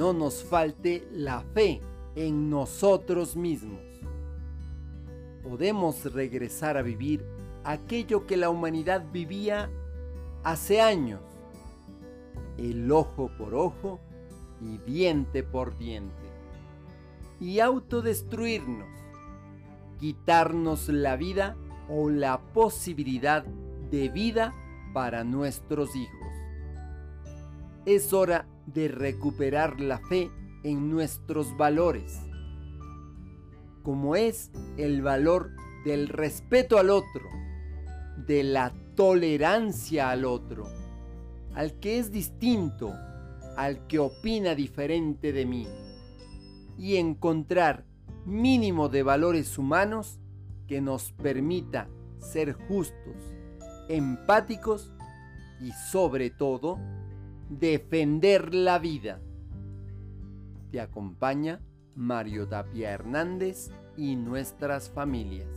no nos falte la fe en nosotros mismos. Podemos regresar a vivir aquello que la humanidad vivía hace años, el ojo por ojo y diente por diente, y autodestruirnos, quitarnos la vida o la posibilidad de vida para nuestros hijos. Es hora de recuperar la fe en nuestros valores, como es el valor del respeto al otro, de la tolerancia al otro, al que es distinto, al que opina diferente de mí, y encontrar mínimo de valores humanos que nos permita ser justos, empáticos y sobre todo defender la vida. Te acompaña Mario Tapia Hernández y nuestras familias.